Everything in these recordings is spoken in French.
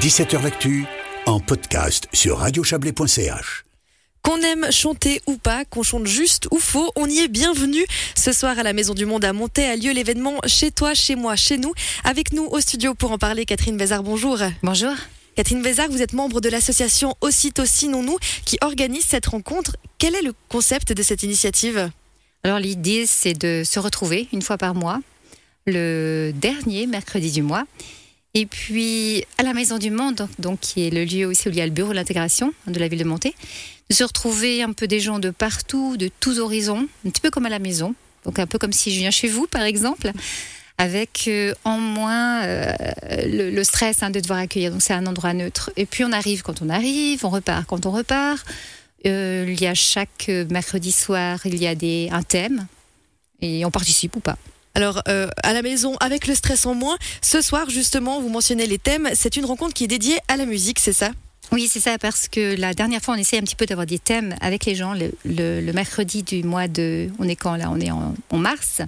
17h L'actu en podcast sur radiochablais.ch. Qu'on aime chanter ou pas, qu'on chante juste ou faux, on y est bienvenu. Ce soir à la Maison du Monde à Monté a lieu l'événement Chez toi, chez moi, chez nous. Avec nous au studio pour en parler, Catherine Bézard, bonjour. Bonjour. Catherine Bézard, vous êtes membre de l'association Aussitôt Sinon-nous qui organise cette rencontre. Quel est le concept de cette initiative? Alors l'idée, c'est de se retrouver une fois par mois, le dernier mercredi du mois. Et puis à la Maison du Monde, donc qui est le lieu aussi où il y a le bureau de l'intégration de la ville de Monté, de se retrouver un peu des gens de partout, de tous horizons, un petit peu comme à la maison, donc un peu comme si je viens chez vous par exemple, avec euh, en moins euh, le, stress hein, de devoir accueillir. Donc c'est un endroit neutre. Et puis on arrive quand on arrive, on repart quand on repart. Euh, il y a chaque mercredi soir, il y a un thème et on participe ou pas. Alors, euh, à la maison, avec le stress en moins, ce soir, justement, vous mentionnez les thèmes. C'est une rencontre qui est dédiée à la musique, c'est ça? Oui, c'est ça, parce que la dernière fois, on essayait un petit peu d'avoir des thèmes avec les gens. Le, le- mercredi du mois de. On est quand là? On est en, mars.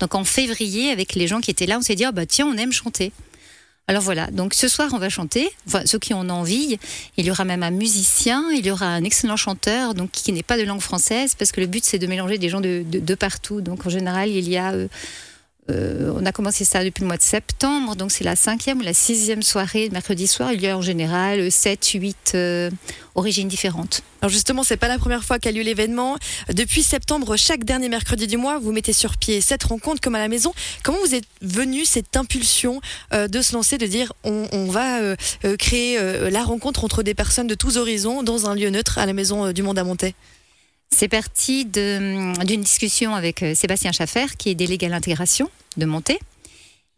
Donc en février, avec les gens qui étaient là, on s'est dit, oh, bah tiens, on aime chanter. Alors voilà, donc ce soir on va chanter, enfin ceux qui ont envie, il y aura même un musicien, il y aura un excellent chanteur, donc qui n'est pas de langue française, parce que le but c'est de mélanger des gens de, de- de partout. Donc en général il y a, euh, euh, on a commencé ça depuis le mois de septembre, donc c'est la cinquième ou la sixième soirée, mercredi soir, il y a en général 7, 8 euh, origines différentes. Alors justement, c'est pas la première fois qu'a lieu l'événement. Depuis septembre, chaque dernier mercredi du mois, vous mettez sur pied cette rencontre comme à la maison. Comment vous êtes venu cette impulsion euh, de se lancer, de dire on, va créer la rencontre entre des personnes de tous horizons dans un lieu neutre à la Maison du Monde à Montaix C'est parti d'une discussion avec euh, Sébastien Schaffer, qui est délégué à l'intégration de Monté.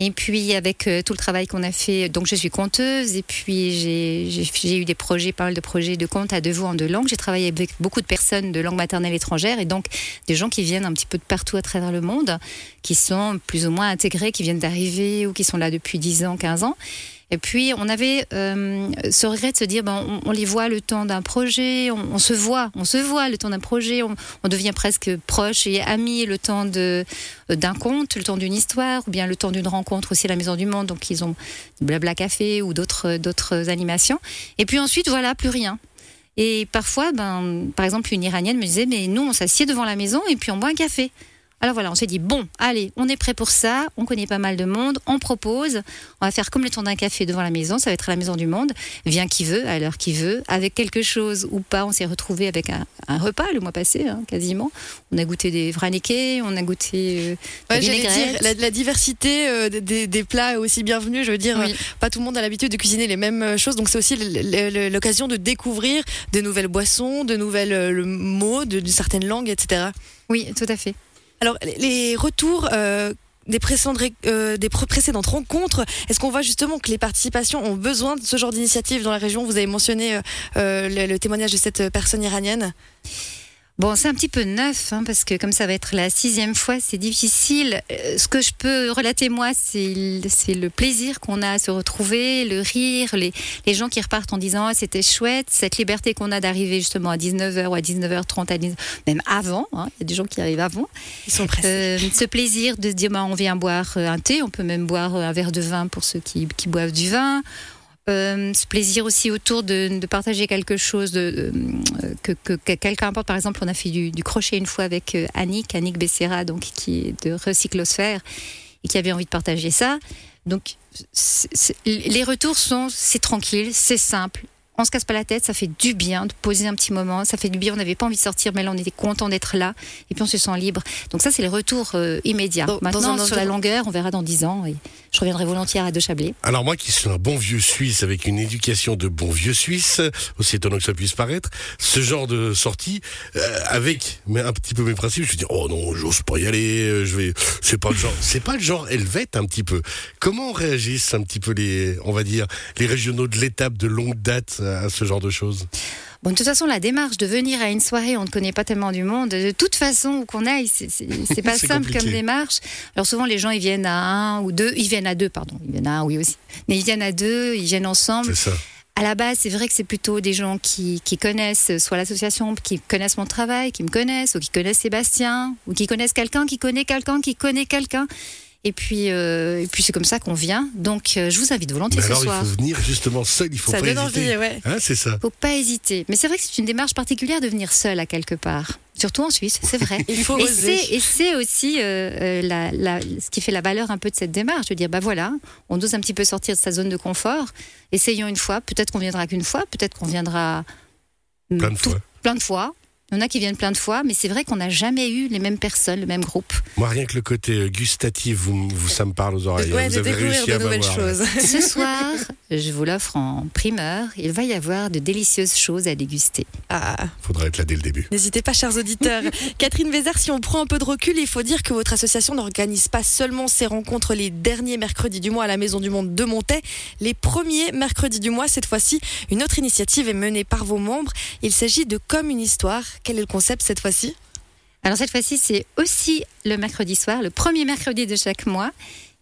Et puis avec euh, tout le travail qu'on a fait, donc je suis conteuse et puis j'ai eu des projets, pas mal de projets de compte à deux voix en deux langues. J'ai travaillé avec beaucoup de personnes de langue maternelle étrangère et donc des gens qui viennent un petit peu de partout à travers le monde, qui sont plus ou moins intégrés, qui viennent d'arriver ou qui sont là depuis 10 ans, 15 ans. Et puis, on avait euh, ce regret de se dire, ben, on, les voit le temps d'un projet, on, se voit, on se voit le temps d'un projet, on, devient presque proche et amis le temps de euh, d'un conte, le temps d'une histoire, ou bien le temps d'une rencontre aussi à la Maison du Monde. Donc, ils ont Blabla Café ou d'autres d'autres animations. Et puis ensuite, voilà, plus rien. Et parfois, ben, par exemple, une Iranienne me disait, mais nous, on s'assied devant la maison et puis on boit un café. Alors voilà, on s'est dit, bon, allez, on est prêt pour ça, on connaît pas mal de monde, on propose, on va faire comme le temps d'un café devant la maison, ça va être à la maison du monde, vient qui veut, à l'heure qui veut, avec quelque chose ou pas, on s'est retrouvé avec un, un repas le mois passé, hein, quasiment. On a goûté des vranekés, on a goûté euh, Ouais, dire, la, la diversité euh, des- plats est aussi bienvenue. Je veux dire, Oui. euh, pas tout le monde a l'habitude de cuisiner les mêmes euh, choses, donc c'est aussi l'occasion de découvrir de nouvelles boissons, de nouvelles mots, de, de certaines langues, etc. Oui, tout à fait. Alors, les- retours euh, des, précédentes, ré- euh, des pré- précédentes rencontres, est-ce qu'on voit justement que les participations ont besoin de ce genre d'initiative dans la région? Vous avez mentionné euh, euh, le témoignage de cette personne iranienne. Bon, c'est un petit peu neuf, hein, parce que comme ça va être la sixième fois, c'est difficile. Euh, ce que je peux relater, moi, c'est le- plaisir qu'on a à se retrouver, le rire, les, les gens qui repartent en disant Ah, c'était chouette, cette liberté qu'on a d'arriver justement à 19h ou à 19h30, à 19 même avant, hein, il y a des gens qui arrivent avant. Ils sont pressés. Euh, ce plaisir de se dire bah, on vient boire euh, un thé, on peut même boire un verre de vin pour ceux qui, qui boivent du vin. Euh, ce plaisir aussi autour de, partager quelque chose euh, que, que- que quelqu'un apporte. Par exemple, on a fait du, crochet une fois avec euh, Annick, Annick Becerra, donc qui est de Recyclosphère et qui avait envie de partager ça. Donc, les retours sont c'est tranquille, c'est simple. On se casse pas la tête, ça fait du bien de poser un petit moment, ça fait du bien. On n'avait pas envie de sortir, mais là on était content d'être là, et puis on se sent libre. Donc ça c'est les retours euh, immédiats. Dans- dans Maintenant un sur la longueur, on verra dans 10 ans. Et je reviendrai volontiers à De Chablais. Alors moi qui suis un bon vieux Suisse avec une éducation de bon vieux Suisse, aussi étonnant que ça puisse paraître, ce genre de sortie euh, avec mais un petit peu mes principes, je me dis oh non, j'ose pas y aller, euh, je vais c'est pas le genre, c'est pas le genre helvète un petit peu. Comment réagissent un petit peu les on va dire les régionaux de l'étape de longue date à ce genre de choses Bon, de toute façon, la démarche de venir à une soirée, on ne connaît pas tellement du monde. De toute façon, où qu'on aille, c'est- pas simple compliqué. comme démarche. Alors souvent, les gens, ils viennent à un ou deux. Ils viennent à deux, pardon. Ils viennent à un, oui aussi. Mais ils viennent à deux, ils viennent ensemble. C'est ça. À la base, c'est vrai que c'est plutôt des gens qui, qui connaissent soit l'association, qui connaissent mon travail, qui me connaissent, ou qui connaissent Sébastien, ou qui connaissent quelqu'un, qui connaît quelqu'un, qui connaît quelqu'un. Et puis, euh, et puis c'est comme ça qu'on vient. Donc, euh, je vous invite volontiers Mais ce alors, soir. il faut venir justement seul, il faut Ça pas donne hésiter. envie, ouais. Hein, c'est ça. Faut pas hésiter. Mais c'est vrai que c'est une démarche particulière de venir seul à quelque part. Surtout en Suisse, c'est vrai. Il faut Et oser. c'est, et c'est aussi euh, la, la- ce qui fait la valeur un peu de cette démarche, de dire, bah voilà, on ose un petit peu sortir de sa zone de confort, essayons une fois, peut-être qu'on viendra qu'une fois, peut-être qu'on viendra Plein de tout- fois. plein de fois. Il y en a qui viennent plein de fois, mais c'est vrai qu'on n'a jamais eu les mêmes personnes, le même groupe. Moi, rien que le côté euh, gustatif, vous, vous- ça me parle aux oreilles. Ouais, vous de avez découvrir réussi de à nouvelles choses. Ce soir, je vous l'offre en primeur, il va y avoir de délicieuses choses à déguster. Ah. Faudra être là dès le début. N'hésitez pas, chers auditeurs. Catherine Vézard, si on prend un peu de recul, il faut dire que votre association n'organise pas seulement ces rencontres les derniers mercredis du mois à la Maison du Monde de Montaix. Les premiers mercredis du mois, cette fois-ci, une autre initiative est menée par vos membres. Il s'agit de Comme une histoire. Quel est le concept cette fois-ci Alors cette fois-ci, c'est aussi le mercredi soir, le premier mercredi de chaque mois.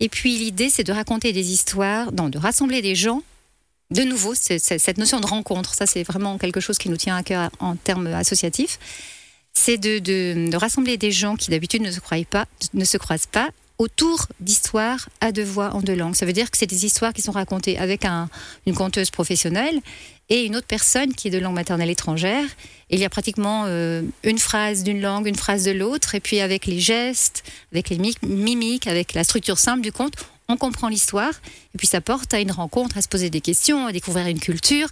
Et puis l'idée, c'est de raconter des histoires, non, de rassembler des gens. De nouveau, cette notion de rencontre, ça c'est vraiment quelque chose qui nous tient à cœur en termes associatifs. C'est de, rassembler des gens qui d'habitude ne se pas, ne se croisent pas, autour d'histoires à deux voix en deux langues. Ça veut dire que c'est des histoires qui sont racontées avec un- une conteuse professionnelle et une autre personne qui est de langue maternelle étrangère. Il y a pratiquement euh, une phrase d'une langue, une phrase de l'autre, et puis avec les gestes, avec les mi- mimiques, avec la structure simple du conte, on comprend l'histoire, et puis ça porte à une rencontre, à se poser des questions, à découvrir une culture,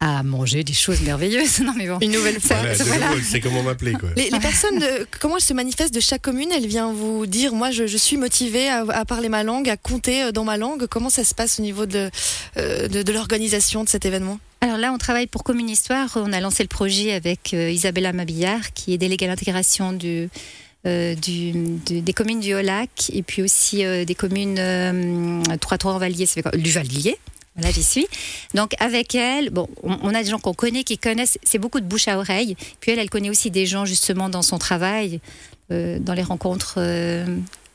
à manger des choses merveilleuses. Non mais bon. Une nouvelle fois. Voilà, voilà. c'est comment m'appeler, quoi. Les, les personnes, de- comment elles se manifestent de chaque commune Elles viennent vous dire, moi je, je suis motivée à, à parler ma langue, à compter euh, dans ma langue. Comment ça se passe au niveau de, euh, de, de l'organisation de cet événement? Alors là, on travaille pour Commune Histoire. On a lancé le projet avec euh, Isabella Mabillard, qui est déléguée à l'intégration du, euh, du- du- des communes du Haut-Lac et puis aussi euh, des communes euh, trois en Vallier, du Vallier. Voilà, j'y suis. Donc avec elle, bon, on, on a des gens qu'on connaît, qui connaissent. C'est beaucoup de bouche à oreille. Puis elle, elle connaît aussi des gens justement dans son travail, euh, dans les rencontres. euh,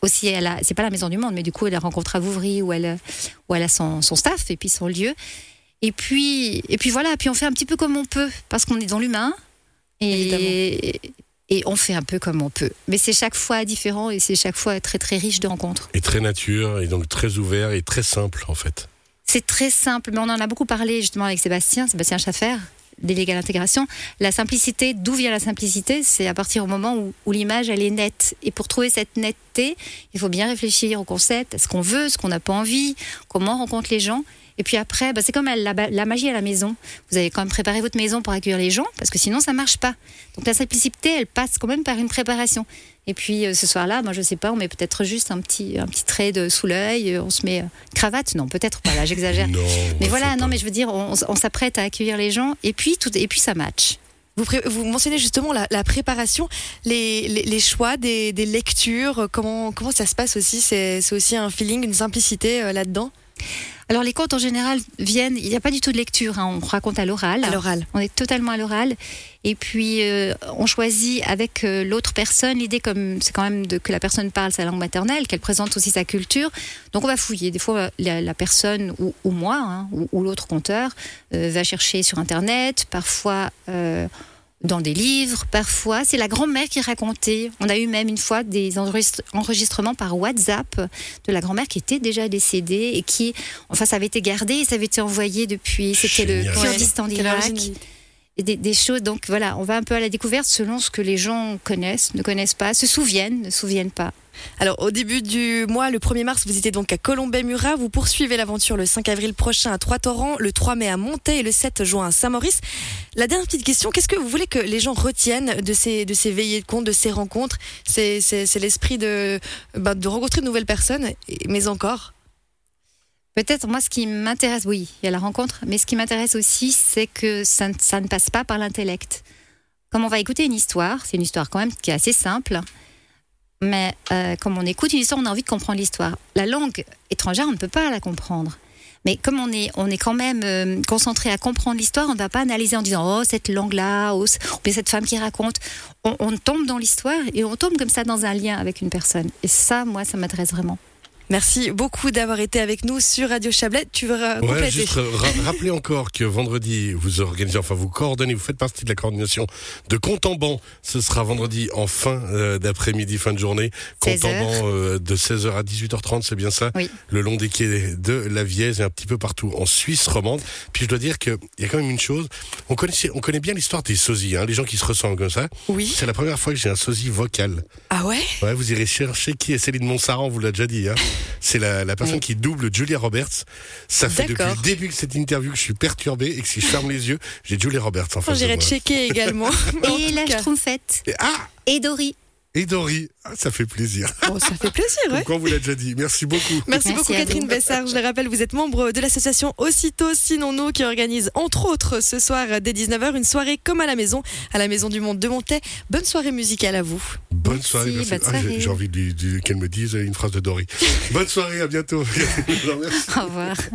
aussi, elle a, c'est pas la Maison du Monde, mais du coup, elle a rencontre à Vouvry où elle, où elle a son, son staff et puis son lieu. Et puis, et puis voilà, puis on fait un petit peu comme on peut, parce qu'on est dans l'humain. Et, et on fait un peu comme on peut. Mais c'est chaque fois différent et c'est chaque fois très très riche de rencontres. Et très nature, et donc très ouvert et très simple, en fait. C'est très simple, mais on en a beaucoup parlé justement avec Sébastien, Sébastien Schaffer, délégué à l'intégration. La simplicité, d'où vient la simplicité? C'est à partir du moment où, l'image, elle est nette. Et pour trouver cette netteté, il faut bien réfléchir au concept, à ce qu'on veut, ce qu'on n'a pas envie, comment on rencontre les gens. Et puis après, bah, c'est comme la, la magie à la maison. Vous avez quand même préparé votre maison pour accueillir les gens, parce que sinon, ça marche pas. Donc la simplicité, elle passe quand même par une préparation. Et puis euh, ce soir-là, moi je sais pas, on met peut-être juste un petit, un petit trait de sous l'œil, euh, on se met euh, cravate, non peut-être pas, là j'exagère. Non. Mais voilà, non, pas. mais je veux dire, on, on s'apprête à accueillir les gens et puis, tout, et puis ça match. Vous, mentionnez justement la, la préparation, les, les, les choix des, des lectures, comment, comment ça se passe aussi? C'est c'est aussi un feeling, une simplicité euh, là-dedans? Alors les contes en général viennent, il n'y a pas du tout de lecture, hein, on raconte à l'oral. À l'oral. On est totalement à l'oral. Et puis, euh, on choisit avec euh, l'autre personne. L'idée, comme c'est quand même de, que la personne parle sa langue maternelle, qu'elle présente aussi sa culture. Donc, on va fouiller. Des fois, la, la personne ou, ou moi hein, ou, ou l'autre conteur euh, va chercher sur Internet. Parfois. Dans des livres, parfois. C'est la grand-mère qui racontait. On a eu même une fois des enregistre- enregistrements par WhatsApp de la grand-mère qui était déjà décédée et qui, enfin, ça avait été gardé et ça avait été envoyé depuis. C'était le. Kurdistan d'Irak des, choses. Donc voilà, on va un peu à la découverte selon ce que les gens connaissent, ne connaissent pas, se souviennent, ne souviennent pas. Alors, au début du mois, le 1er mars, vous étiez donc à Colombey-Murat. Vous poursuivez l'aventure le 5 avril prochain à Trois-Torrents, le 3 mai à Montaix et le 7 juin à Saint-Maurice. La dernière petite question, qu'est-ce que vous voulez que les gens retiennent de ces, de veillées de compte, de ces rencontres? C'est l'esprit de, bah, de rencontrer de nouvelles personnes, mais encore. Peut-être moi, ce qui m'intéresse, oui, il y a la rencontre, mais ce qui m'intéresse aussi, c'est que ça, ne- passe pas par l'intellect. Comme on va écouter une histoire, c'est une histoire quand même qui est assez simple, mais euh, comme on écoute une histoire, on a envie de comprendre l'histoire. La langue étrangère, on ne peut pas la comprendre. Mais comme on est, on est quand même euh, concentré à comprendre l'histoire, on ne va pas analyser en disant oh cette langue-là, oh, bien cette femme qui raconte. On, on tombe dans l'histoire et on tombe comme ça dans un lien avec une personne. Et ça, moi, ça m'intéresse vraiment. Merci beaucoup d'avoir été avec nous sur Radio Chablais. Tu veux ra- Ouais, compléter juste ra- rappelez encore que vendredi, vous organisez, enfin vous coordonnez, vous faites partie de la coordination de Compte en banc. Ce sera vendredi en fin euh, d'après-midi, fin de journée. Compte 16 en heures. banc euh, de 16h à 18h30, c'est bien ça Oui. Le long des quais de la Vièze et un petit peu partout en Suisse romande. Puis je dois dire qu'il y a quand même une chose, on, connaissait, on connaît bien l'histoire des sosies, hein, les gens qui se ressemblent comme ça. Oui. C'est la première fois que j'ai un sosie vocal. Ah ouais? Ouais, vous irez chercher qui est Céline Montsaran, vous l'a déjà dit. Hein. C'est la, la personne Oui. qui double Julia Roberts. Ça fait depuis le début de cette interview que je suis perturbé et que si je ferme les yeux, j'ai Julia Roberts en face de J'irai checker également. En Et la. Schtroumpfette. Et- ah Et Dory. Et Dory, Ah, ça fait plaisir. Oh, ça fait plaisir, ouais. Comme on vous l'a déjà dit. Merci beaucoup. Merci, Merci beaucoup Catherine vous. Bessard. Je le rappelle, vous êtes membre de l'association Aussitôt Sinon Nous qui organise entre autres ce soir dès 19h une soirée comme à la maison, à la Maison du Monde de Montaix. Bonne soirée musicale à vous. Bonne Merci, soirée. merci. bonne Ah, j'ai- envie qu'elle me dise une phrase de Dory. Bonne soirée, à bientôt. Remercie. Au revoir.